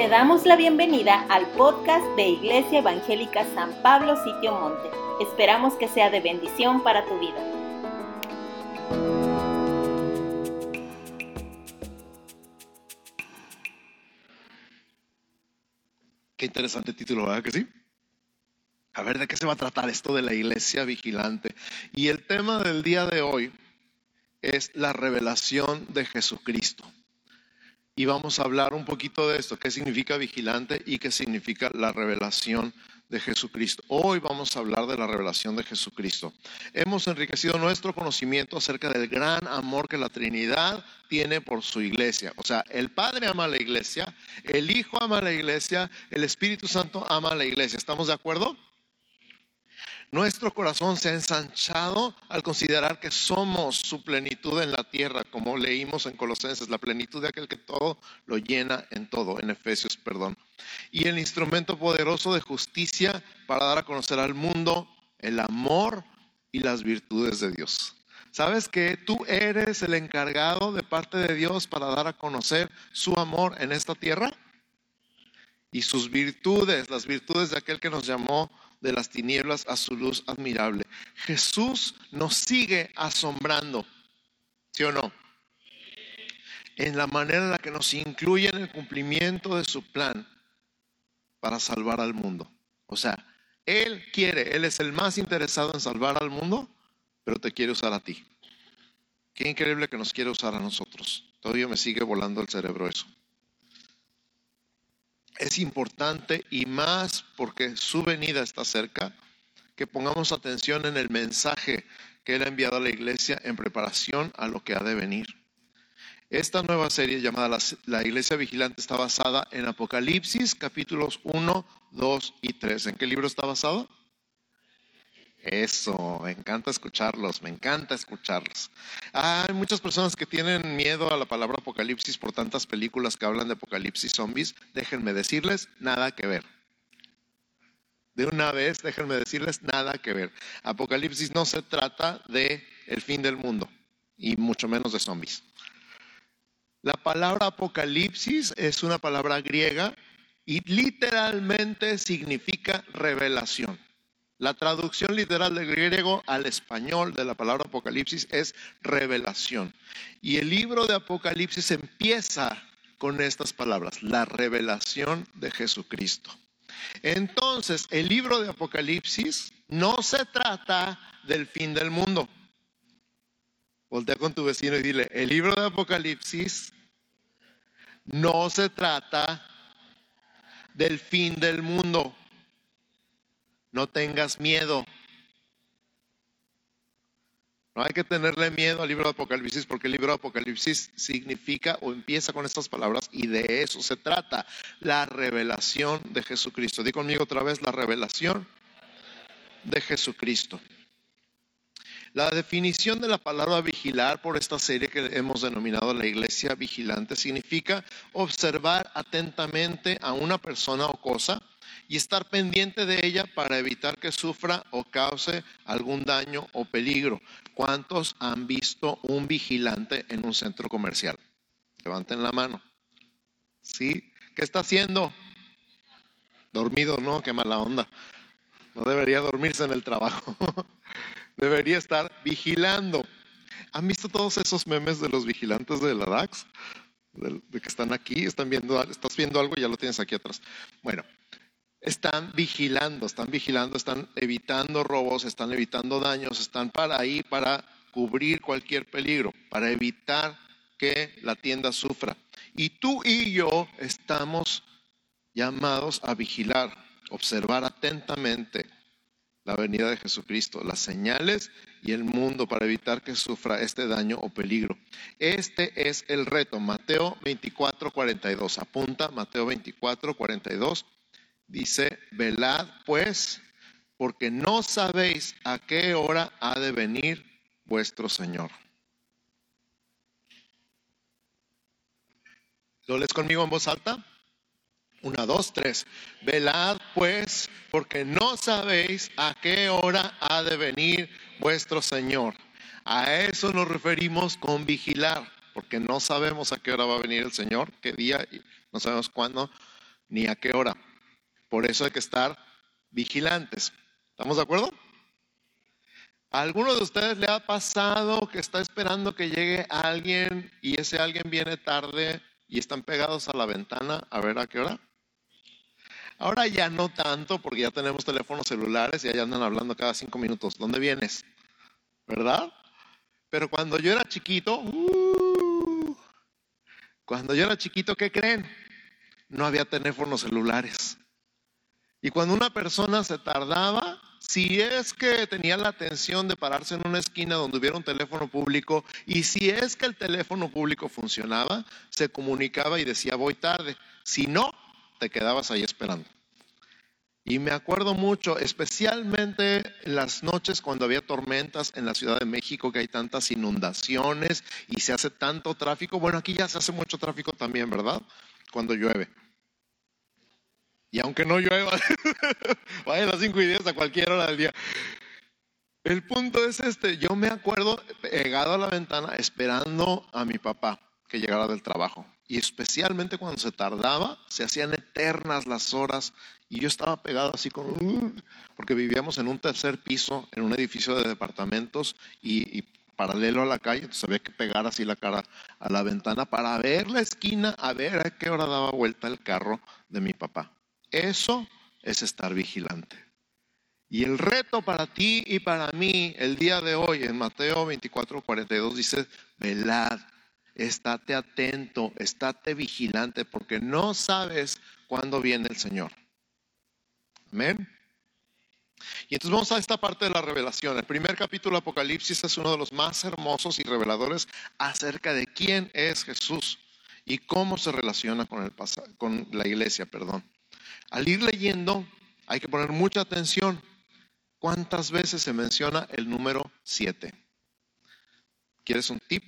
Te damos la bienvenida al podcast de Iglesia Evangélica San Pablo Sitio Monte. Esperamos que sea de bendición para tu vida. Qué interesante título, ¿verdad que sí? A ver, ¿de qué se va a tratar esto de la iglesia vigilante? Y el tema del día de hoy es la revelación de Jesucristo y vamos a hablar un poquito de esto, qué significa vigilante y qué significa la revelación de Jesucristo. Hoy vamos a hablar de la revelación de Jesucristo. Hemos enriquecido nuestro conocimiento acerca del gran amor que la Trinidad tiene por su iglesia. O sea, el Padre ama a la iglesia, el Hijo ama a la iglesia, el Espíritu Santo ama a la iglesia. ¿Estamos de acuerdo? Nuestro corazón se ha ensanchado al considerar que somos su plenitud en la tierra, como leímos en Colosenses, la plenitud de aquel que todo lo llena en todo, en Efesios, perdón. Y el instrumento poderoso de justicia para dar a conocer al mundo el amor y las virtudes de Dios. ¿Sabes que tú eres el encargado de parte de Dios para dar a conocer su amor en esta tierra? Y sus virtudes, las virtudes de aquel que nos llamó de las tinieblas a su luz admirable. Jesús nos sigue asombrando, ¿sí o no? En la manera en la que nos incluye en el cumplimiento de su plan para salvar al mundo. O sea, Él quiere, Él es el más interesado en salvar al mundo, pero te quiere usar a ti. Qué increíble que nos quiere usar a nosotros. Todavía me sigue volando el cerebro eso es importante y más porque su venida está cerca, que pongamos atención en el mensaje que Él ha enviado a la iglesia en preparación a lo que ha de venir. Esta nueva serie llamada La, Iglesia Vigilante está basada en Apocalipsis capítulos 1, 2 y 3. ¿En qué libro está basado? Eso, me encanta escucharlos, me encanta escucharlos. Hay muchas personas que tienen miedo a la palabra apocalipsis por tantas películas que hablan de apocalipsis zombies. Déjenme decirles, nada que ver. De una vez, déjenme decirles, nada que ver. Apocalipsis no se trata de el fin del mundo y mucho menos de zombies. La palabra apocalipsis es una palabra griega y literalmente significa revelación. La traducción literal del griego al español de la palabra Apocalipsis es revelación. Y el libro de Apocalipsis empieza con estas palabras, la revelación de Jesucristo. Entonces, el libro de Apocalipsis no se trata del fin del mundo. Voltea con tu vecino y dile, el libro de Apocalipsis no se trata del fin del mundo. No tengas miedo. No hay que tenerle miedo al libro de Apocalipsis porque el libro de Apocalipsis significa o empieza con estas palabras y de eso se trata, la revelación de Jesucristo. Di conmigo otra vez la revelación de Jesucristo. La definición de la palabra vigilar por esta serie que hemos denominado la iglesia vigilante significa observar atentamente a una persona o cosa y estar pendiente de ella para evitar que sufra o cause algún daño o peligro. ¿Cuántos han visto un vigilante en un centro comercial? Levanten la mano. ¿Sí? ¿Qué está haciendo? Dormido, ¿no? Qué mala onda. No debería dormirse en el trabajo. debería estar vigilando. ¿Han visto todos esos memes de los vigilantes de la DAX? De, que están aquí, están viendo, estás viendo algo y ya lo tienes aquí atrás. Bueno, están vigilando, están vigilando, están evitando robos, están evitando daños, están para ahí para cubrir cualquier peligro, para evitar que la tienda sufra. Y tú y yo estamos llamados a vigilar, observar atentamente la venida de Jesucristo, las señales y el mundo para evitar que sufra este daño o peligro. Este es el reto, Mateo 24, 42. Apunta Mateo 24, 42 Dice, velad pues, porque no sabéis a qué hora ha de venir vuestro Señor. ¿Lo lees conmigo en voz alta? Una, dos, tres. Velad pues, porque no sabéis a qué hora ha de venir vuestro Señor. A eso nos referimos con vigilar, porque no sabemos a qué hora va a venir el Señor, qué día, no sabemos cuándo, ni a qué hora. Por eso hay que estar vigilantes. ¿Estamos de acuerdo? ¿A alguno de ustedes le ha pasado que está esperando que llegue alguien y ese alguien viene tarde y están pegados a la ventana a ver a qué hora? Ahora ya no tanto porque ya tenemos teléfonos celulares y ya andan hablando cada cinco minutos. ¿Dónde vienes? ¿Verdad? Pero cuando yo era chiquito, uh, cuando yo era chiquito, ¿qué creen? No había teléfonos celulares. Y cuando una persona se tardaba, si es que tenía la atención de pararse en una esquina donde hubiera un teléfono público y si es que el teléfono público funcionaba, se comunicaba y decía voy tarde. Si no, te quedabas ahí esperando. Y me acuerdo mucho, especialmente las noches cuando había tormentas en la Ciudad de México, que hay tantas inundaciones y se hace tanto tráfico. Bueno, aquí ya se hace mucho tráfico también, ¿verdad? Cuando llueve. Y aunque no llueva, vaya a las 5 y 10 a cualquier hora del día. El punto es este, yo me acuerdo pegado a la ventana esperando a mi papá que llegara del trabajo. Y especialmente cuando se tardaba, se hacían eternas las horas y yo estaba pegado así con... porque vivíamos en un tercer piso, en un edificio de departamentos y, y paralelo a la calle, entonces había que pegar así la cara a la ventana para ver la esquina, a ver a qué hora daba vuelta el carro de mi papá. Eso es estar vigilante. Y el reto para ti y para mí el día de hoy en Mateo 24, 42 dice, velad, estate atento, estate vigilante, porque no sabes cuándo viene el Señor. Amén. Y entonces vamos a esta parte de la revelación. El primer capítulo de Apocalipsis es uno de los más hermosos y reveladores acerca de quién es Jesús y cómo se relaciona con, el con la iglesia. Perdón. Al ir leyendo hay que poner mucha atención. ¿Cuántas veces se menciona el número 7? ¿Quieres un tip?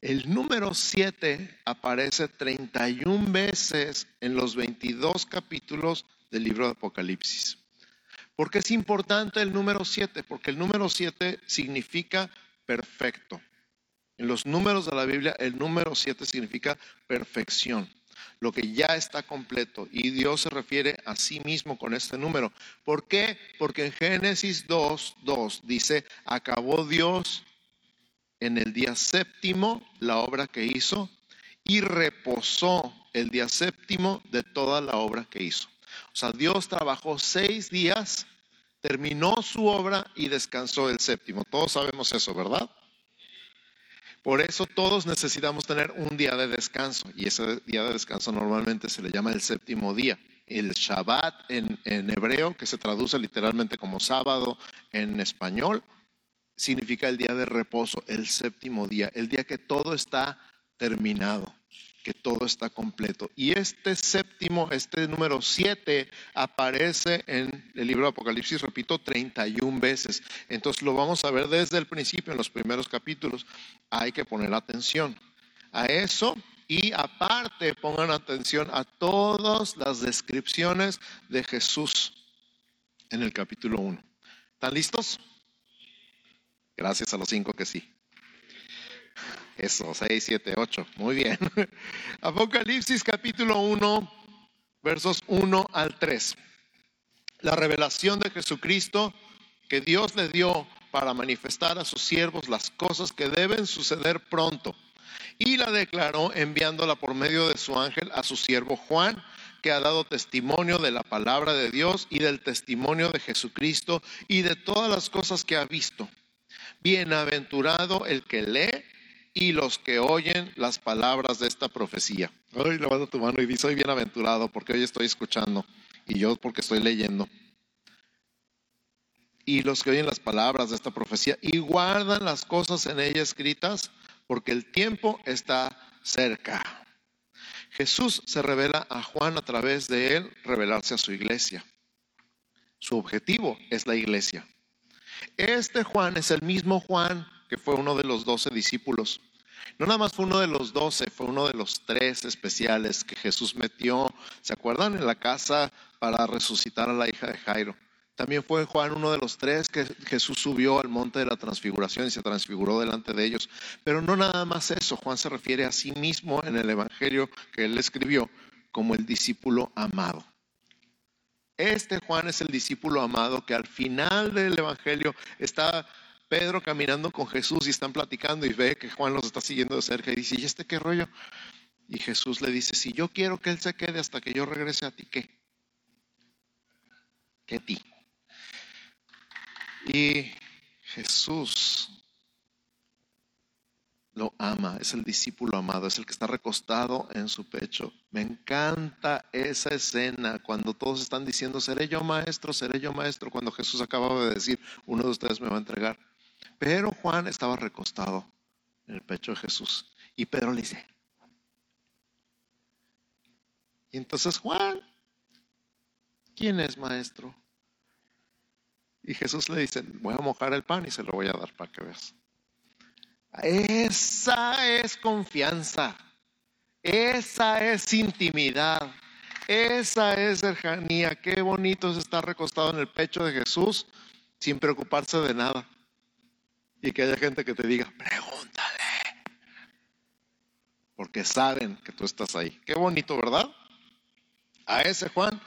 El número 7 aparece 31 veces en los 22 capítulos del libro de Apocalipsis. ¿Por qué es importante el número 7? Porque el número 7 significa perfecto. En los números de la Biblia, el número 7 significa perfección lo que ya está completo. Y Dios se refiere a sí mismo con este número. ¿Por qué? Porque en Génesis 2, 2 dice, acabó Dios en el día séptimo la obra que hizo y reposó el día séptimo de toda la obra que hizo. O sea, Dios trabajó seis días, terminó su obra y descansó el séptimo. Todos sabemos eso, ¿verdad? Por eso todos necesitamos tener un día de descanso y ese día de descanso normalmente se le llama el séptimo día. El Shabbat en, en hebreo, que se traduce literalmente como sábado en español, significa el día de reposo, el séptimo día, el día que todo está terminado que todo está completo. Y este séptimo, este número siete, aparece en el libro de Apocalipsis, repito, 31 veces. Entonces lo vamos a ver desde el principio, en los primeros capítulos. Hay que poner atención a eso y aparte pongan atención a todas las descripciones de Jesús en el capítulo 1. ¿Están listos? Gracias a los cinco que sí. Eso, 6, 7, 8. Muy bien. Apocalipsis capítulo 1, versos 1 al 3. La revelación de Jesucristo que Dios le dio para manifestar a sus siervos las cosas que deben suceder pronto. Y la declaró enviándola por medio de su ángel a su siervo Juan, que ha dado testimonio de la palabra de Dios y del testimonio de Jesucristo y de todas las cosas que ha visto. Bienaventurado el que lee y los que oyen las palabras de esta profecía. Hoy levanta tu mano y di, soy bienaventurado porque hoy estoy escuchando y yo porque estoy leyendo. Y los que oyen las palabras de esta profecía y guardan las cosas en ella escritas porque el tiempo está cerca. Jesús se revela a Juan a través de él revelarse a su iglesia. Su objetivo es la iglesia. Este Juan es el mismo Juan que fue uno de los doce discípulos. No nada más fue uno de los doce, fue uno de los tres especiales que Jesús metió, ¿se acuerdan? En la casa para resucitar a la hija de Jairo. También fue Juan uno de los tres que Jesús subió al monte de la transfiguración y se transfiguró delante de ellos. Pero no nada más eso, Juan se refiere a sí mismo en el Evangelio que él escribió como el discípulo amado. Este Juan es el discípulo amado que al final del Evangelio está Pedro caminando con Jesús y están platicando y ve que Juan los está siguiendo de cerca y dice, ¿y este qué rollo? Y Jesús le dice, si yo quiero que él se quede hasta que yo regrese a ti, ¿qué? ¿Qué ti? Y Jesús lo ama, es el discípulo amado, es el que está recostado en su pecho. Me encanta esa escena cuando todos están diciendo, seré yo maestro, seré yo maestro, cuando Jesús acababa de decir, uno de ustedes me va a entregar. Pero Juan estaba recostado en el pecho de Jesús. Y Pedro le dice, y entonces Juan, ¿quién es maestro? Y Jesús le dice, voy a mojar el pan y se lo voy a dar para que veas. Esa es confianza, esa es intimidad, esa es cercanía. Qué bonito es estar recostado en el pecho de Jesús sin preocuparse de nada. Y que haya gente que te diga, pregúntale. Porque saben que tú estás ahí. Qué bonito, ¿verdad? A ese Juan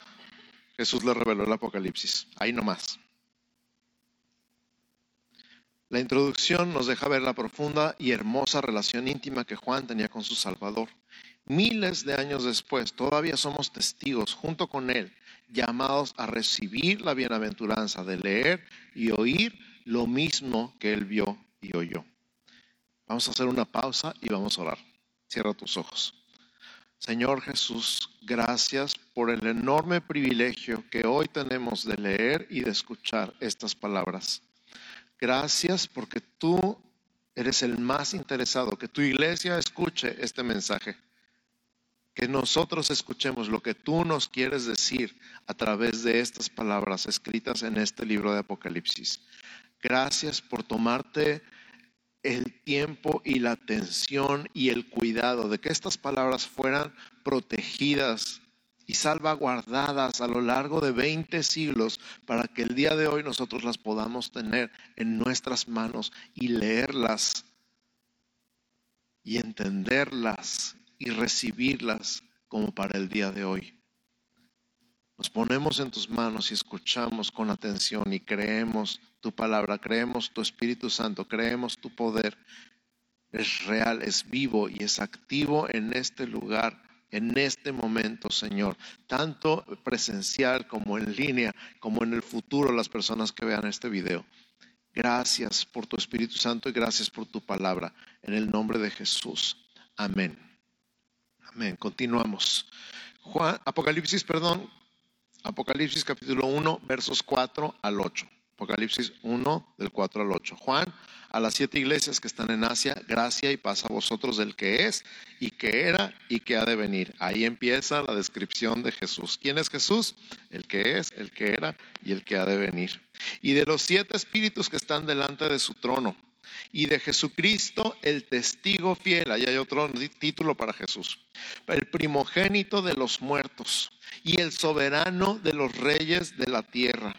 Jesús le reveló el Apocalipsis. Ahí nomás. La introducción nos deja ver la profunda y hermosa relación íntima que Juan tenía con su Salvador. Miles de años después, todavía somos testigos junto con él, llamados a recibir la bienaventuranza de leer y oír lo mismo que él vio y oyó. Vamos a hacer una pausa y vamos a orar. Cierra tus ojos. Señor Jesús, gracias por el enorme privilegio que hoy tenemos de leer y de escuchar estas palabras. Gracias porque tú eres el más interesado, que tu iglesia escuche este mensaje, que nosotros escuchemos lo que tú nos quieres decir a través de estas palabras escritas en este libro de Apocalipsis. Gracias por tomarte el tiempo y la atención y el cuidado de que estas palabras fueran protegidas y salvaguardadas a lo largo de 20 siglos para que el día de hoy nosotros las podamos tener en nuestras manos y leerlas y entenderlas y recibirlas como para el día de hoy. Nos ponemos en tus manos y escuchamos con atención y creemos tu palabra, creemos tu Espíritu Santo, creemos tu poder. Es real, es vivo y es activo en este lugar, en este momento, Señor, tanto presencial como en línea, como en el futuro las personas que vean este video. Gracias por tu Espíritu Santo y gracias por tu palabra. En el nombre de Jesús. Amén. Amén. Continuamos. Juan, Apocalipsis, perdón, Apocalipsis capítulo 1, versos 4 al 8. Apocalipsis 1, del 4 al 8. Juan, a las siete iglesias que están en Asia, gracia y paz a vosotros del que es y que era y que ha de venir. Ahí empieza la descripción de Jesús. ¿Quién es Jesús? El que es, el que era y el que ha de venir. Y de los siete espíritus que están delante de su trono. Y de Jesucristo, el testigo fiel. Ahí hay otro título para Jesús. El primogénito de los muertos y el soberano de los reyes de la tierra,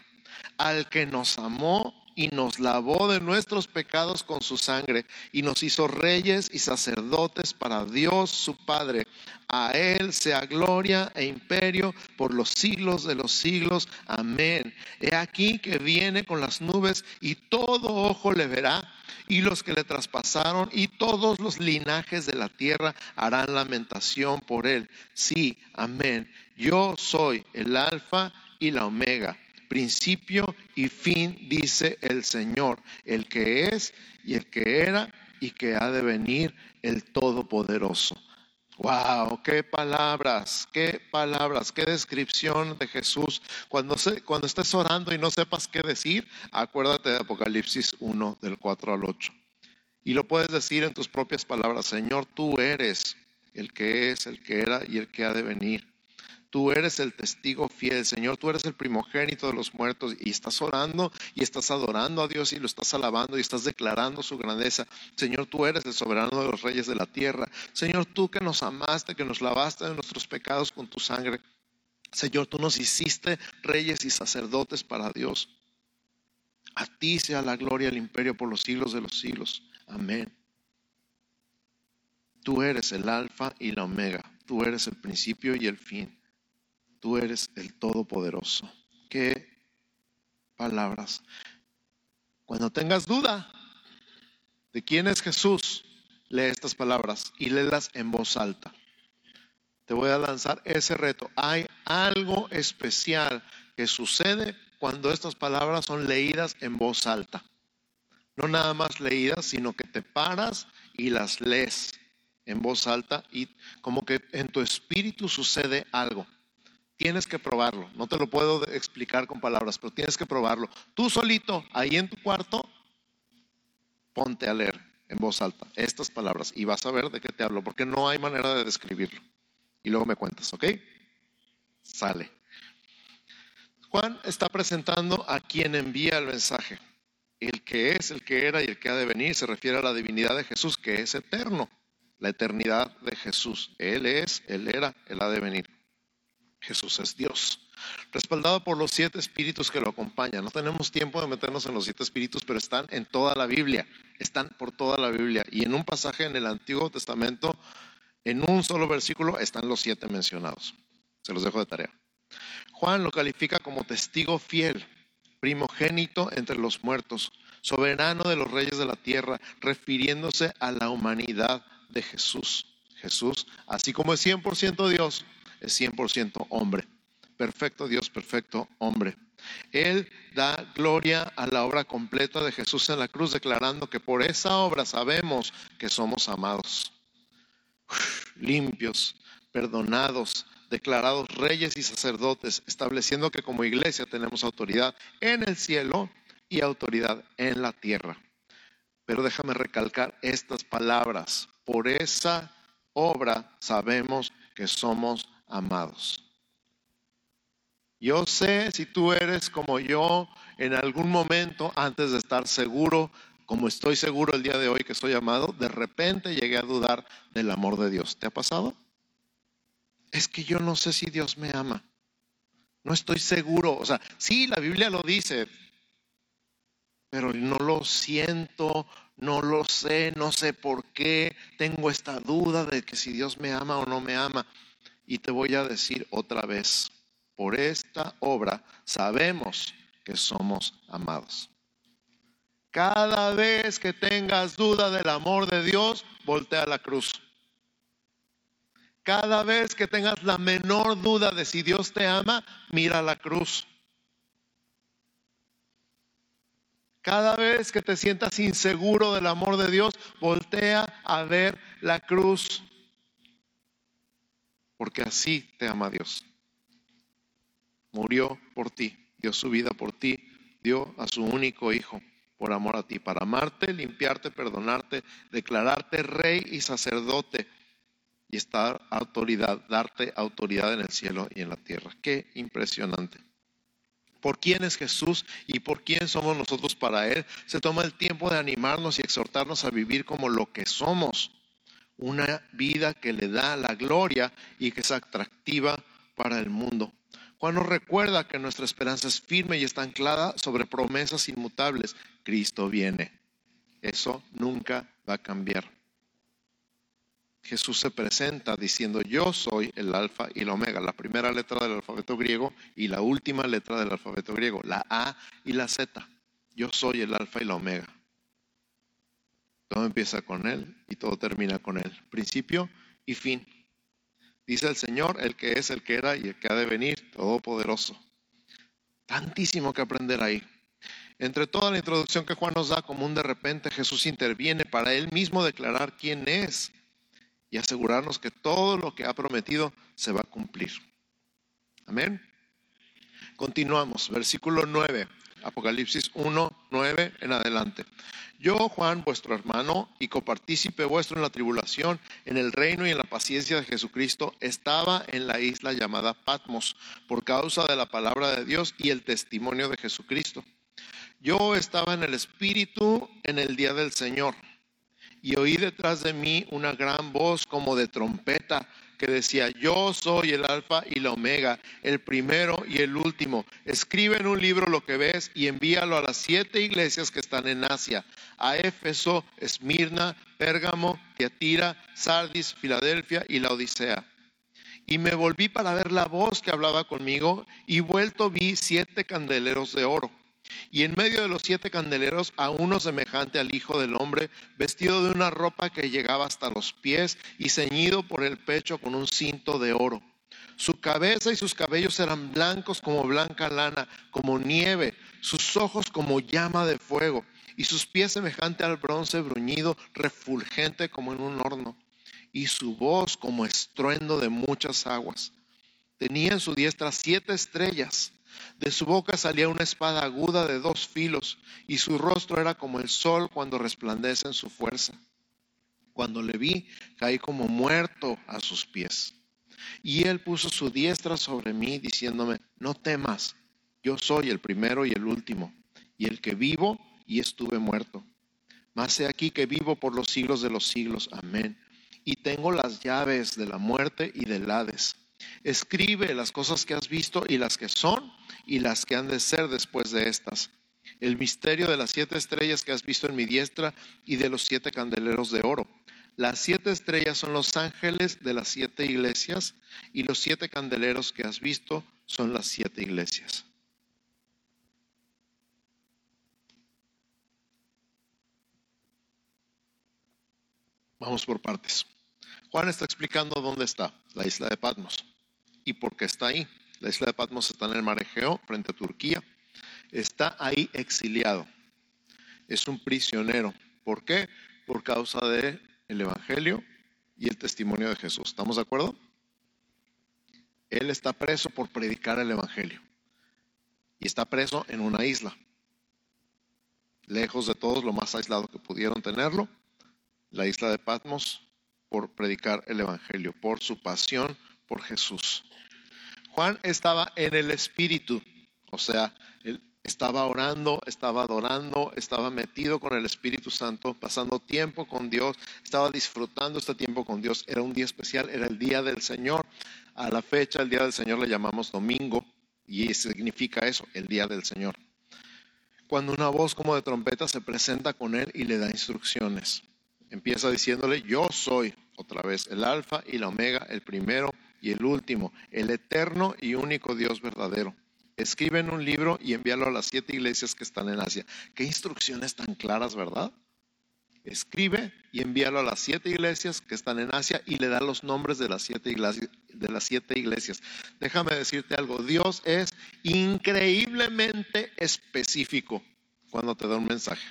al que nos amó y nos lavó de nuestros pecados con su sangre y nos hizo reyes y sacerdotes para Dios su Padre. A Él sea gloria e imperio por los siglos de los siglos. Amén. He aquí que viene con las nubes y todo ojo le verá y los que le traspasaron y todos los linajes de la tierra harán lamentación por él. Sí, amén. Yo soy el alfa y la omega, principio y fin, dice el Señor, el que es y el que era y que ha de venir el Todopoderoso. Wow, qué palabras, qué palabras, qué descripción de Jesús. Cuando, se, cuando estés orando y no sepas qué decir, acuérdate de Apocalipsis 1 del 4 al 8. Y lo puedes decir en tus propias palabras, Señor, tú eres el que es, el que era y el que ha de venir. Tú eres el testigo fiel, Señor, tú eres el primogénito de los muertos y estás orando y estás adorando a Dios y lo estás alabando y estás declarando su grandeza. Señor, tú eres el soberano de los reyes de la tierra. Señor, tú que nos amaste, que nos lavaste de nuestros pecados con tu sangre. Señor, tú nos hiciste reyes y sacerdotes para Dios. A ti sea la gloria el imperio por los siglos de los siglos. Amén. Tú eres el alfa y la omega tú eres el principio y el fin. Tú eres el Todopoderoso. Qué palabras. Cuando tengas duda de quién es Jesús, lee estas palabras y léelas en voz alta. Te voy a lanzar ese reto. Hay algo especial que sucede cuando estas palabras son leídas en voz alta. No nada más leídas, sino que te paras y las lees en voz alta y como que en tu espíritu sucede algo. Tienes que probarlo. No te lo puedo explicar con palabras, pero tienes que probarlo. Tú solito, ahí en tu cuarto, ponte a leer en voz alta estas palabras y vas a ver de qué te hablo, porque no hay manera de describirlo. Y luego me cuentas, ¿ok? Sale. Juan está presentando a quien envía el mensaje. El que es, el que era y el que ha de venir se refiere a la divinidad de Jesús, que es eterno. La eternidad de Jesús. Él es, Él era, Él ha de venir. Jesús es Dios. Respaldado por los siete espíritus que lo acompañan. No tenemos tiempo de meternos en los siete espíritus, pero están en toda la Biblia. Están por toda la Biblia. Y en un pasaje en el Antiguo Testamento, en un solo versículo, están los siete mencionados. Se los dejo de tarea. Juan lo califica como testigo fiel, primogénito entre los muertos, soberano de los reyes de la tierra, refiriéndose a la humanidad de Jesús. Jesús, así como es 100% Dios, es 100% hombre. Perfecto Dios, perfecto hombre. Él da gloria a la obra completa de Jesús en la cruz, declarando que por esa obra sabemos que somos amados, limpios, perdonados, declarados reyes y sacerdotes, estableciendo que como iglesia tenemos autoridad en el cielo y autoridad en la tierra. Pero déjame recalcar estas palabras. Por esa obra sabemos que somos amados. Yo sé si tú eres como yo en algún momento, antes de estar seguro, como estoy seguro el día de hoy que soy amado, de repente llegué a dudar del amor de Dios. ¿Te ha pasado? Es que yo no sé si Dios me ama. No estoy seguro. O sea, sí, la Biblia lo dice, pero no lo siento, no lo sé, no sé por qué. Tengo esta duda de que si Dios me ama o no me ama. Y te voy a decir otra vez, por esta obra sabemos que somos amados. Cada vez que tengas duda del amor de Dios, voltea a la cruz. Cada vez que tengas la menor duda de si Dios te ama, mira la cruz. Cada vez que te sientas inseguro del amor de Dios, voltea a ver la cruz porque así te ama Dios. Murió por ti, dio su vida por ti, dio a su único hijo por amor a ti, para amarte, limpiarte, perdonarte, declararte rey y sacerdote y estar autoridad, darte autoridad en el cielo y en la tierra. Qué impresionante. ¿Por quién es Jesús y por quién somos nosotros para Él? Se toma el tiempo de animarnos y exhortarnos a vivir como lo que somos una vida que le da la gloria y que es atractiva para el mundo. Juan nos recuerda que nuestra esperanza es firme y está anclada sobre promesas inmutables. Cristo viene. Eso nunca va a cambiar. Jesús se presenta diciendo, yo soy el alfa y la omega, la primera letra del alfabeto griego y la última letra del alfabeto griego, la A y la Z. Yo soy el alfa y la omega. Todo empieza con Él y todo termina con Él. Principio y fin. Dice el Señor, el que es, el que era y el que ha de venir, todopoderoso. Tantísimo que aprender ahí. Entre toda la introducción que Juan nos da, como un de repente Jesús interviene para él mismo declarar quién es y asegurarnos que todo lo que ha prometido se va a cumplir. Amén. Continuamos, versículo 9, Apocalipsis 1, 9 en adelante. Yo, Juan, vuestro hermano y copartícipe vuestro en la tribulación, en el reino y en la paciencia de Jesucristo, estaba en la isla llamada Patmos por causa de la palabra de Dios y el testimonio de Jesucristo. Yo estaba en el Espíritu en el día del Señor y oí detrás de mí una gran voz como de trompeta que decía, yo soy el alfa y la omega, el primero y el último. Escribe en un libro lo que ves y envíalo a las siete iglesias que están en Asia, a Éfeso, Esmirna, Pérgamo, Tiatira, Sardis, Filadelfia y la Odisea. Y me volví para ver la voz que hablaba conmigo y vuelto vi siete candeleros de oro. Y en medio de los siete candeleros a uno semejante al Hijo del Hombre, vestido de una ropa que llegaba hasta los pies y ceñido por el pecho con un cinto de oro. Su cabeza y sus cabellos eran blancos como blanca lana, como nieve, sus ojos como llama de fuego, y sus pies semejante al bronce bruñido, refulgente como en un horno y su voz como estruendo de muchas aguas. Tenía en su diestra siete estrellas. De su boca salía una espada aguda de dos filos, y su rostro era como el sol cuando resplandece en su fuerza. Cuando le vi, caí como muerto a sus pies. Y él puso su diestra sobre mí, diciéndome, no temas, yo soy el primero y el último, y el que vivo y estuve muerto. Mas he aquí que vivo por los siglos de los siglos. Amén y tengo las llaves de la muerte y del Hades. Escribe las cosas que has visto y las que son y las que han de ser después de estas. El misterio de las siete estrellas que has visto en mi diestra y de los siete candeleros de oro. Las siete estrellas son los ángeles de las siete iglesias y los siete candeleros que has visto son las siete iglesias. Vamos por partes. Juan está explicando dónde está, la isla de Patmos, y por qué está ahí. La isla de Patmos está en el mar Egeo, frente a Turquía. Está ahí exiliado. Es un prisionero. ¿Por qué? Por causa del el Evangelio y el testimonio de Jesús. ¿Estamos de acuerdo? Él está preso por predicar el Evangelio. Y está preso en una isla. Lejos de todos, lo más aislado que pudieron tenerlo. La isla de Patmos por predicar el Evangelio, por su pasión por Jesús. Juan estaba en el Espíritu, o sea, él estaba orando, estaba adorando, estaba metido con el Espíritu Santo, pasando tiempo con Dios, estaba disfrutando este tiempo con Dios. Era un día especial, era el día del Señor. A la fecha, el día del Señor le llamamos domingo y significa eso, el día del Señor. Cuando una voz como de trompeta se presenta con él y le da instrucciones. Empieza diciéndole, yo soy, otra vez, el alfa y la omega, el primero y el último, el eterno y único Dios verdadero. Escribe en un libro y envíalo a las siete iglesias que están en Asia. Qué instrucciones tan claras, ¿verdad? Escribe y envíalo a las siete iglesias que están en Asia y le da los nombres de las siete iglesias. De las siete iglesias. Déjame decirte algo, Dios es increíblemente específico cuando te da un mensaje.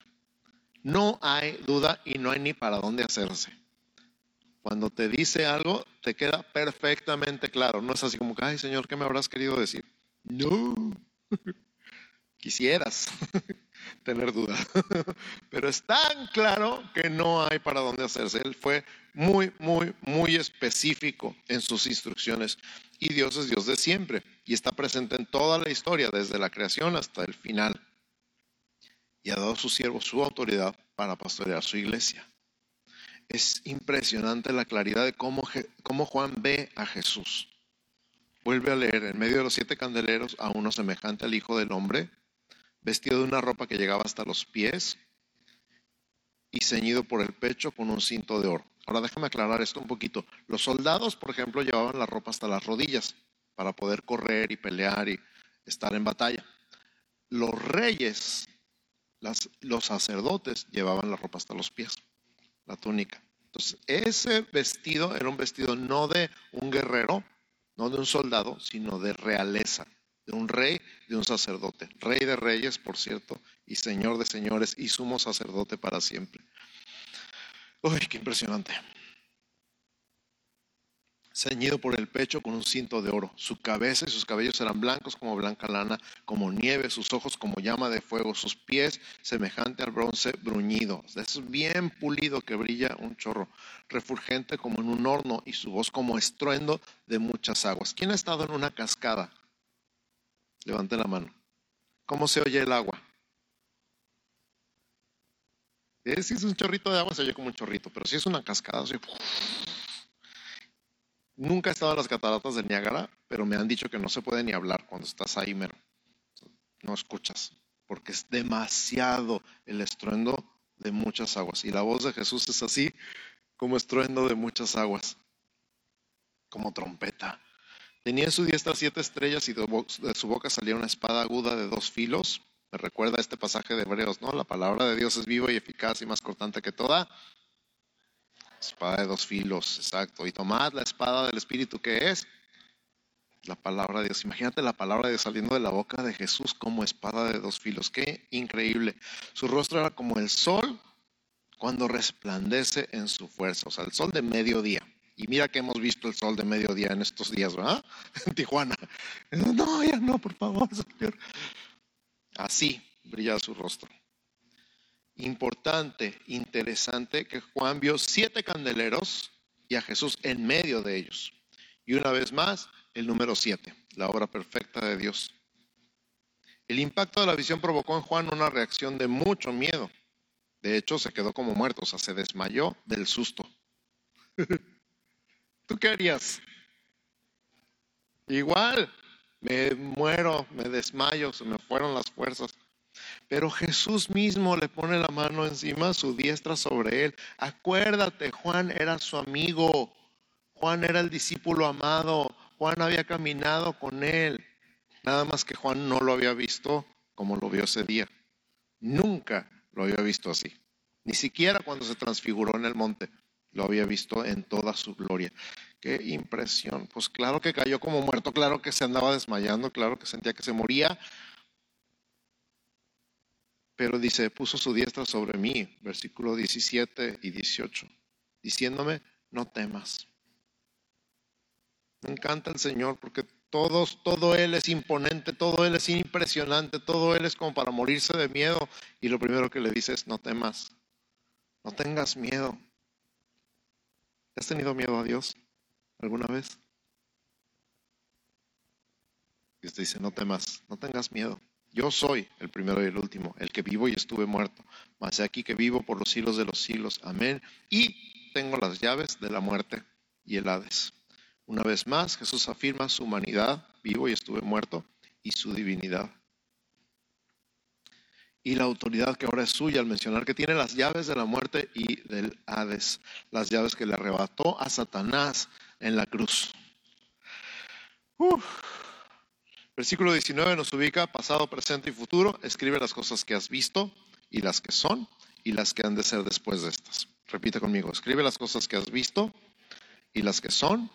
No hay duda y no hay ni para dónde hacerse. Cuando te dice algo, te queda perfectamente claro. No es así como ay Señor, ¿qué me habrás querido decir? No. Quisieras tener duda. Pero es tan claro que no hay para dónde hacerse. Él fue muy, muy, muy específico en sus instrucciones. Y Dios es Dios de siempre. Y está presente en toda la historia, desde la creación hasta el final y ha dado a sus siervos su autoridad para pastorear su iglesia. Es impresionante la claridad de cómo, Juan ve a Jesús. Vuelve a leer en medio de los siete candeleros a uno semejante al Hijo del Hombre, vestido de una ropa que llegaba hasta los pies y ceñido por el pecho con un cinto de oro. Ahora déjame aclarar esto un poquito. Los soldados, por ejemplo, llevaban la ropa hasta las rodillas para poder correr y pelear y estar en batalla. Los reyes los sacerdotes llevaban la ropa hasta los pies, la túnica. Entonces, ese vestido era un vestido no de un guerrero, no de un soldado, sino de realeza, de un rey, de un sacerdote. Rey de reyes, por cierto, y señor de señores, y sumo sacerdote para siempre. Uy, qué impresionante ceñido por el pecho con un cinto de oro. Su cabeza y sus cabellos eran blancos como blanca lana, como nieve, sus ojos como llama de fuego, sus pies semejante al bronce bruñido. Es bien pulido que brilla un chorro, refulgente como en un horno y su voz como estruendo de muchas aguas. ¿Quién ha estado en una cascada? Levante la mano. ¿Cómo se oye el agua? Eh, si es un chorrito de agua, se oye como un chorrito, pero si es una cascada, se Nunca he estado en las cataratas de Niágara, pero me han dicho que no se puede ni hablar cuando estás ahí, mero. No escuchas, porque es demasiado el estruendo de muchas aguas. Y la voz de Jesús es así como estruendo de muchas aguas. como trompeta. Tenía en su diestra siete estrellas y de su boca salía una espada aguda de dos filos. Me recuerda este pasaje de Hebreos, ¿no? La palabra de Dios es viva y eficaz y más cortante que toda. Espada de dos filos, exacto. Y tomad la espada del Espíritu que es la palabra de Dios. Imagínate la palabra de Dios saliendo de la boca de Jesús como espada de dos filos. Qué increíble. Su rostro era como el sol cuando resplandece en su fuerza, o sea, el sol de mediodía. Y mira que hemos visto el sol de mediodía en estos días, ¿verdad? En Tijuana. No, ya no, por favor, Señor. Así brilla su rostro. Importante, interesante que Juan vio siete candeleros y a Jesús en medio de ellos. Y una vez más, el número siete, la obra perfecta de Dios. El impacto de la visión provocó en Juan una reacción de mucho miedo. De hecho, se quedó como muerto, o sea, se desmayó del susto. ¿Tú qué harías? Igual, me muero, me desmayo, se me fueron las fuerzas. Pero Jesús mismo le pone la mano encima, su diestra sobre él. Acuérdate, Juan era su amigo, Juan era el discípulo amado, Juan había caminado con él. Nada más que Juan no lo había visto como lo vio ese día. Nunca lo había visto así. Ni siquiera cuando se transfiguró en el monte lo había visto en toda su gloria. Qué impresión. Pues claro que cayó como muerto, claro que se andaba desmayando, claro que sentía que se moría. Pero dice, puso su diestra sobre mí, versículo 17 y 18, diciéndome, no temas. Me encanta el Señor porque todos, todo Él es imponente, todo Él es impresionante, todo Él es como para morirse de miedo. Y lo primero que le dice es, no temas, no tengas miedo. ¿Has tenido miedo a Dios alguna vez? Usted dice, no temas, no tengas miedo. Yo soy el primero y el último, el que vivo y estuve muerto, mas aquí que vivo por los siglos de los siglos. Amén. Y tengo las llaves de la muerte y el Hades. Una vez más, Jesús afirma su humanidad, vivo y estuve muerto, y su divinidad y la autoridad que ahora es suya al mencionar que tiene las llaves de la muerte y del Hades, las llaves que le arrebató a Satanás en la cruz. Versículo 19 nos ubica pasado, presente y futuro. Escribe las cosas que has visto y las que son y las que han de ser después de estas. Repite conmigo, escribe las cosas que has visto y las que son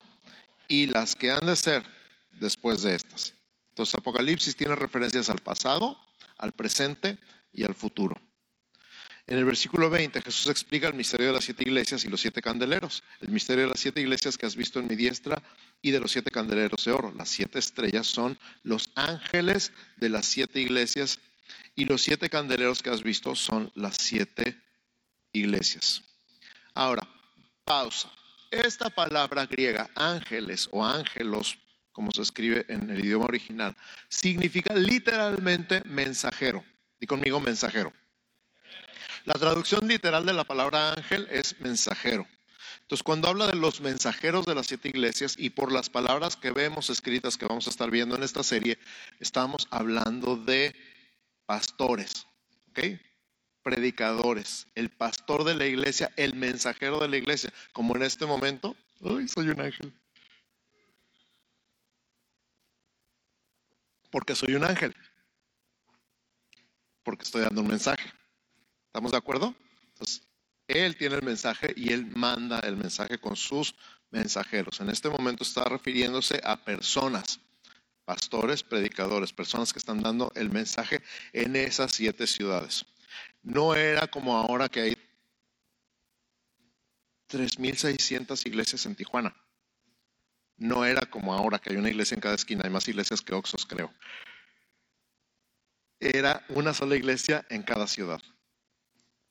y las que han de ser después de estas. Entonces Apocalipsis tiene referencias al pasado, al presente y al futuro. En el versículo 20 Jesús explica el misterio de las siete iglesias y los siete candeleros. El misterio de las siete iglesias que has visto en mi diestra y de los siete candeleros de oro. Las siete estrellas son los ángeles de las siete iglesias y los siete candeleros que has visto son las siete iglesias. Ahora, pausa. Esta palabra griega, ángeles o ángelos, como se escribe en el idioma original, significa literalmente mensajero. Y conmigo mensajero. La traducción literal de la palabra ángel es mensajero. Entonces, cuando habla de los mensajeros de las siete iglesias y por las palabras que vemos escritas que vamos a estar viendo en esta serie, estamos hablando de pastores, ¿ok? Predicadores, el pastor de la iglesia, el mensajero de la iglesia, como en este momento, ¡ay, soy un ángel! Porque soy un ángel porque estoy dando un mensaje. ¿Estamos de acuerdo? Entonces, Él tiene el mensaje y Él manda el mensaje con sus mensajeros. En este momento está refiriéndose a personas, pastores, predicadores, personas que están dando el mensaje en esas siete ciudades. No era como ahora que hay 3.600 iglesias en Tijuana. No era como ahora que hay una iglesia en cada esquina, hay más iglesias que Oxos, creo era una sola iglesia en cada ciudad.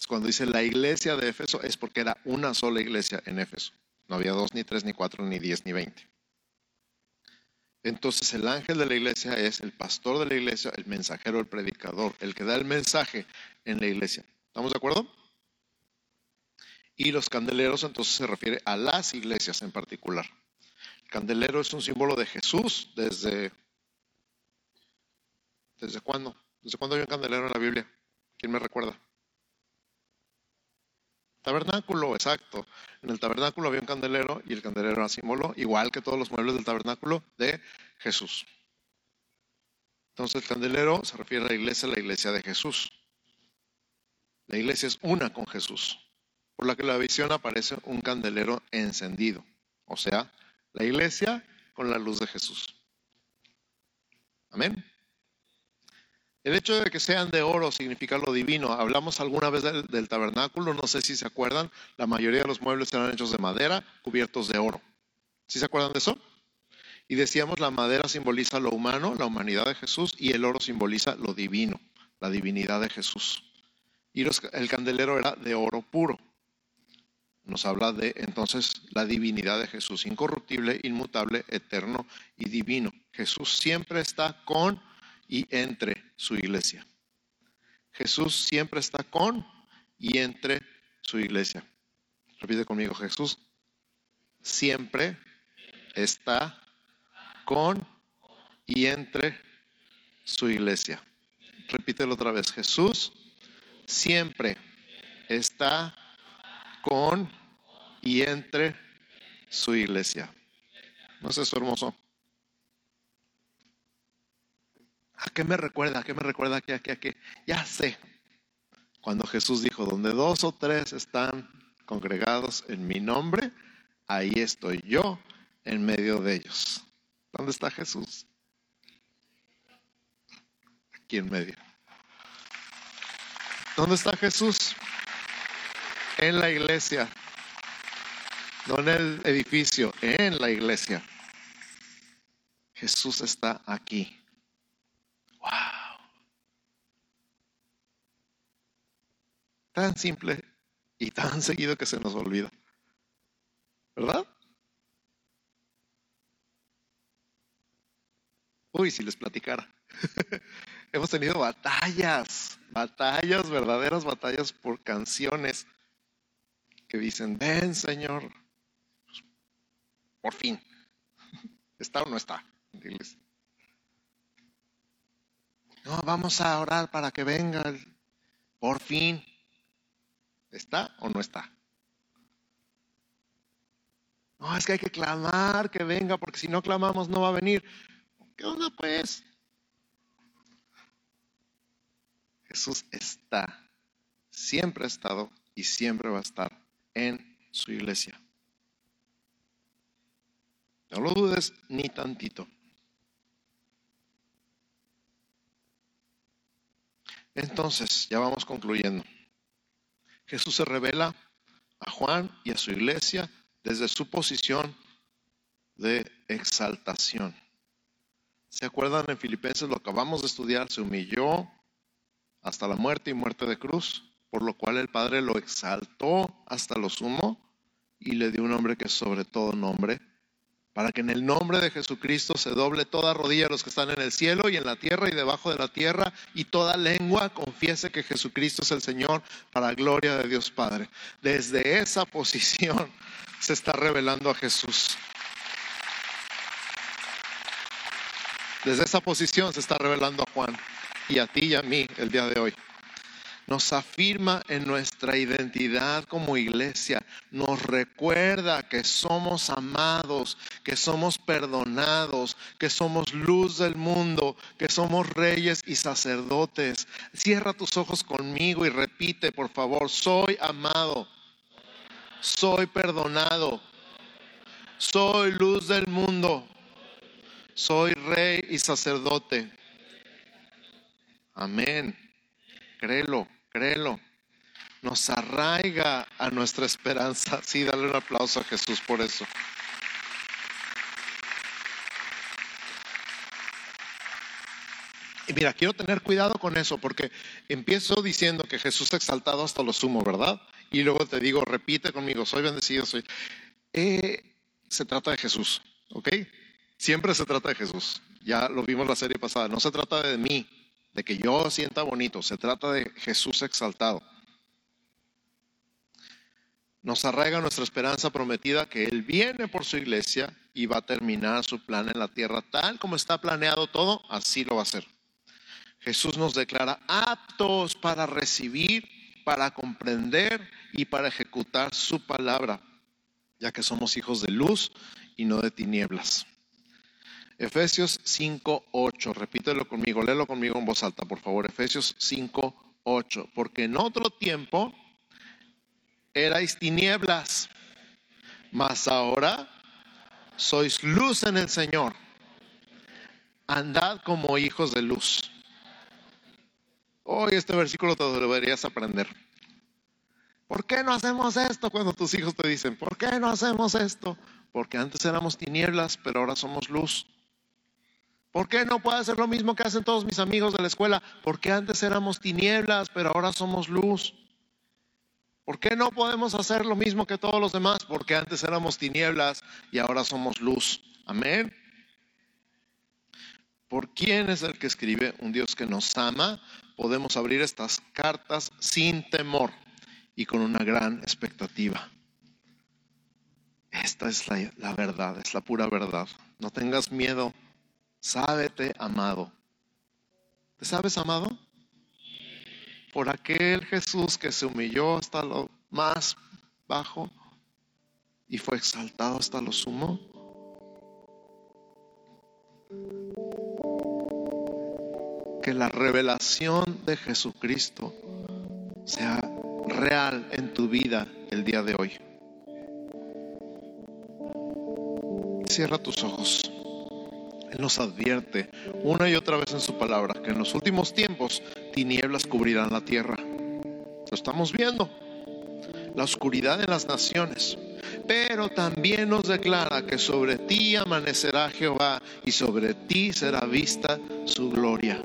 Cuando dice la iglesia de Éfeso es porque era una sola iglesia en Éfeso. No había dos, ni tres, ni cuatro, ni diez, ni veinte. Entonces el ángel de la iglesia es el pastor de la iglesia, el mensajero, el predicador, el que da el mensaje en la iglesia. ¿Estamos de acuerdo? Y los candeleros entonces se refiere a las iglesias en particular. El candelero es un símbolo de Jesús desde... ¿Desde cuándo? ¿Desde cuándo hay un candelero en la Biblia? ¿Quién me recuerda? Tabernáculo, exacto. En el tabernáculo había un candelero y el candelero era símbolo, igual que todos los muebles del tabernáculo, de Jesús. Entonces el candelero se refiere a la iglesia, la iglesia de Jesús. La iglesia es una con Jesús, por la que la visión aparece un candelero encendido, o sea, la iglesia con la luz de Jesús. Amén. El hecho de que sean de oro significa lo divino. Hablamos alguna vez del, tabernáculo, no sé si se acuerdan, la mayoría de los muebles eran hechos de madera, cubiertos de oro. ¿Sí se acuerdan de eso? Y decíamos, la madera simboliza lo humano, la humanidad de Jesús, y el oro simboliza lo divino, la divinidad de Jesús. Y el candelero era de oro puro. Nos habla de entonces la divinidad de Jesús, incorruptible, inmutable, eterno y divino. Jesús siempre está con y entre su iglesia. Jesús siempre está con y entre su iglesia. Repite conmigo, Jesús siempre está con y entre su iglesia. Repítelo otra vez. Jesús siempre está con y entre su iglesia. ¿No es eso hermoso? ¿A qué me recuerda? ¿A qué me recuerda? ¿A qué? ¿A qué? ¿A qué? Ya sé. Cuando Jesús dijo, donde dos o tres están congregados en mi nombre, ahí estoy yo en medio de ellos. ¿Dónde está Jesús? Aquí en medio. ¿Dónde está Jesús? En la iglesia. No en el edificio, en la iglesia. Jesús está aquí. Tan simple y tan seguido que se nos olvida. ¿Verdad? Uy, si les platicara. Hemos tenido batallas, batallas, verdaderas batallas por canciones que dicen, ven Señor, por fin. ¿Está o no está? No, vamos a orar para que venga, por fin. ¿Está o no está? No, es que hay que clamar que venga, porque si no clamamos no va a venir. ¿Qué onda pues? Jesús está, siempre ha estado y siempre va a estar en su iglesia. No lo dudes ni tantito. Entonces, ya vamos concluyendo. Jesús se revela a Juan y a su iglesia desde su posición de exaltación. ¿Se acuerdan en Filipenses? Lo acabamos de estudiar, se humilló hasta la muerte y muerte de cruz, por lo cual el Padre lo exaltó hasta lo sumo y le dio un nombre que es sobre todo nombre, para que en el nombre de Jesucristo se doble toda rodilla a los que están en el cielo y en la tierra y debajo de la tierra, y toda lengua confiese que Jesucristo es el Señor para gloria de Dios Padre. Desde esa posición se está revelando a Jesús. Desde esa posición se está revelando a Juan y a ti y a mí el día de hoy nos afirma en nuestra identidad como iglesia, nos recuerda que somos amados, que somos perdonados, que somos luz del mundo, que somos reyes y sacerdotes. Cierra tus ojos conmigo y repite, por favor, soy amado, soy perdonado, soy luz del mundo, soy rey y sacerdote. Amén. Créelo créelo, nos arraiga a nuestra esperanza. Sí, dale un aplauso a Jesús por eso. Y mira, quiero tener cuidado con eso porque empiezo diciendo que Jesús ha exaltado hasta lo sumo, ¿verdad? Y luego te digo, repite conmigo, soy bendecido, soy... Eh, se trata de Jesús, ¿ok? Siempre se trata de Jesús. Ya lo vimos la serie pasada. No se trata de mí, de que yo sienta bonito, se trata de Jesús exaltado. Nos arraiga nuestra esperanza prometida que Él viene por su iglesia y va a terminar su plan en la tierra tal como está planeado todo, así lo va a hacer. Jesús nos declara aptos para recibir, para comprender y para ejecutar su palabra, ya que somos hijos de luz y no de tinieblas. Efesios 5:8, repítelo conmigo, léelo conmigo en voz alta, por favor. Efesios 5:8, porque en otro tiempo erais tinieblas, mas ahora sois luz en el Señor. Andad como hijos de luz. Hoy este versículo te deberías aprender. ¿Por qué no hacemos esto cuando tus hijos te dicen, ¿por qué no hacemos esto? Porque antes éramos tinieblas, pero ahora somos luz. ¿Por qué no puedo hacer lo mismo que hacen todos mis amigos de la escuela? Porque antes éramos tinieblas, pero ahora somos luz. ¿Por qué no podemos hacer lo mismo que todos los demás? Porque antes éramos tinieblas y ahora somos luz. Amén. ¿Por quién es el que escribe? Un Dios que nos ama. Podemos abrir estas cartas sin temor y con una gran expectativa. Esta es la, la verdad, es la pura verdad. No tengas miedo Sábete amado. ¿Te sabes amado? Por aquel Jesús que se humilló hasta lo más bajo y fue exaltado hasta lo sumo. Que la revelación de Jesucristo sea real en tu vida el día de hoy. Cierra tus ojos. Él nos advierte una y otra vez en su palabra que en los últimos tiempos tinieblas cubrirán la tierra. Lo estamos viendo. La oscuridad en las naciones. Pero también nos declara que sobre ti amanecerá Jehová y sobre ti será vista su gloria.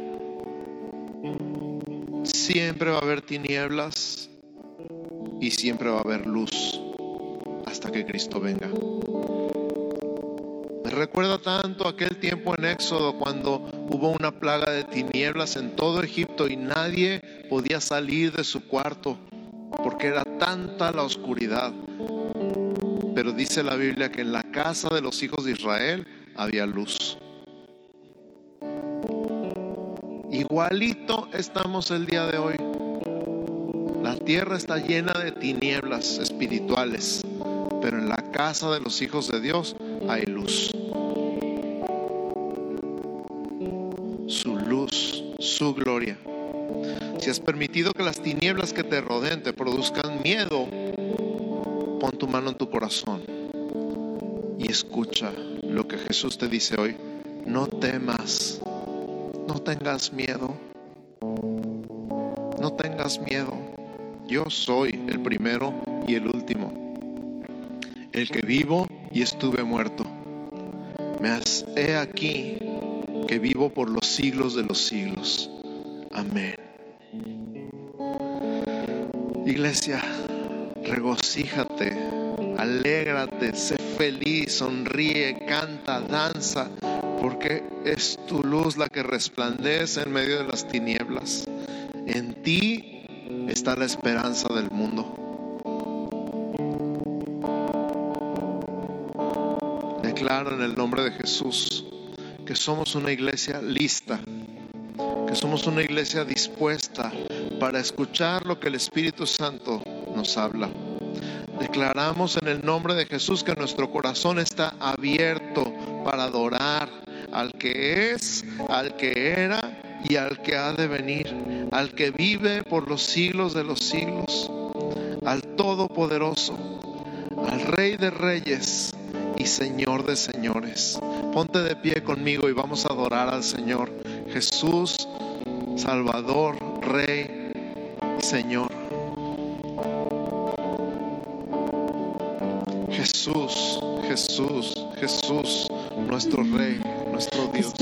Siempre va a haber tinieblas y siempre va a haber luz hasta que Cristo venga recuerda tanto aquel tiempo en Éxodo cuando hubo una plaga de tinieblas en todo Egipto y nadie podía salir de su cuarto porque era tanta la oscuridad. Pero dice la Biblia que en la casa de los hijos de Israel había luz. Igualito estamos el día de hoy. La tierra está llena de tinieblas espirituales, pero en la casa de los hijos de Dios hay luz. Su gloria. Si has permitido que las tinieblas que te rodeen te produzcan miedo, pon tu mano en tu corazón y escucha lo que Jesús te dice hoy. No temas, no tengas miedo, no tengas miedo. Yo soy el primero y el último, el que vivo y estuve muerto. Me he aquí que vivo por los siglos de los siglos. Amén. Iglesia, regocíjate, alégrate, sé feliz, sonríe, canta, danza, porque es tu luz la que resplandece en medio de las tinieblas. En ti está la esperanza del mundo. Declaro en el nombre de Jesús que somos una iglesia lista, somos una iglesia dispuesta para escuchar lo que el Espíritu Santo nos habla. Declaramos en el nombre de Jesús que nuestro corazón está abierto para adorar al que es, al que era y al que ha de venir, al que vive por los siglos de los siglos, al Todopoderoso, al Rey de Reyes y Señor de Señores. Ponte de pie conmigo y vamos a adorar al Señor Jesús, Salvador, Rey Señor. Jesús, Jesús, Jesús, nuestro Rey, nuestro Dios.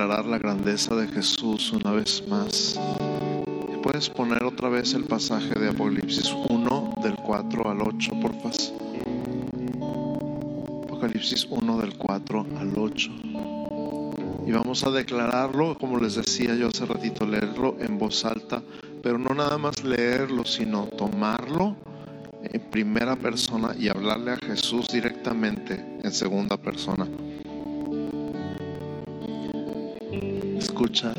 Declarar la grandeza de Jesús una vez más. ¿Puedes poner otra vez el pasaje de Apocalipsis 1 del 4 al 8, por favor? Apocalipsis 1 del 4 al 8. Y vamos a declararlo, como les decía yo hace ratito, leerlo en voz alta, pero no nada más leerlo, sino tomarlo en primera persona y hablarle a Jesús directamente en segunda persona. Escucha,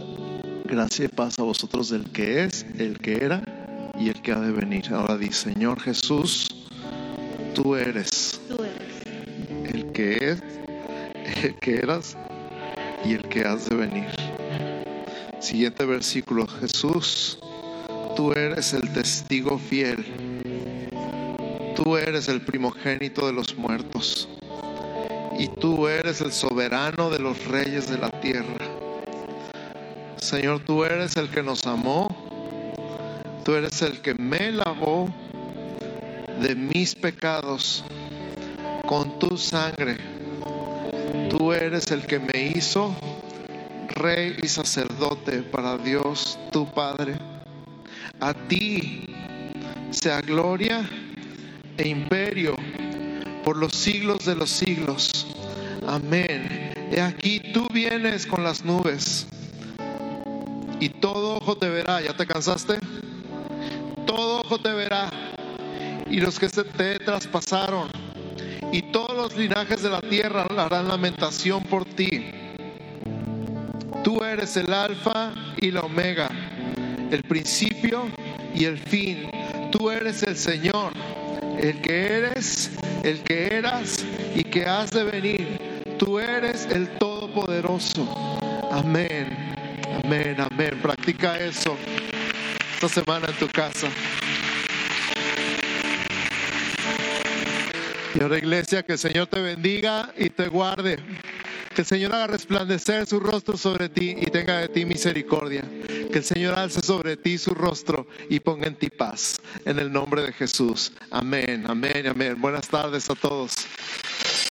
gracia y paz a vosotros del que es, el que era y el que ha de venir. Ahora di, Señor Jesús, tú eres Tú eres. el que es, el que eras y el que has de venir. Siguiente versículo, Jesús, tú eres el testigo fiel. Tú eres el primogénito de los muertos. Y tú eres el soberano de los reyes de la tierra. Señor, tú eres el que nos amó. Tú eres el que me lavó de mis pecados con tu sangre. Tú eres el que me hizo rey y sacerdote para Dios, tu Padre. A ti sea gloria e imperio por los siglos de los siglos. Amén. He aquí tú vienes con las nubes y todo ojo te verá. ¿Ya te cansaste? Todo ojo te verá. Y los que se te traspasaron y todos los linajes de la tierra harán lamentación por ti. Tú eres el alfa y la omega, el principio y el fin. Tú eres el Señor, el que eres, el que eras y que has de venir. Tú eres el Todopoderoso. Amén, amén, amén. Practica eso esta semana en tu casa. Y ahora iglesia, que el Señor te bendiga y te guarde. Que el Señor haga resplandecer su rostro sobre ti y tenga de ti misericordia. Que el Señor alce sobre ti su rostro y ponga en ti paz. En el nombre de Jesús. Amén, amén, amén. Buenas tardes a todos.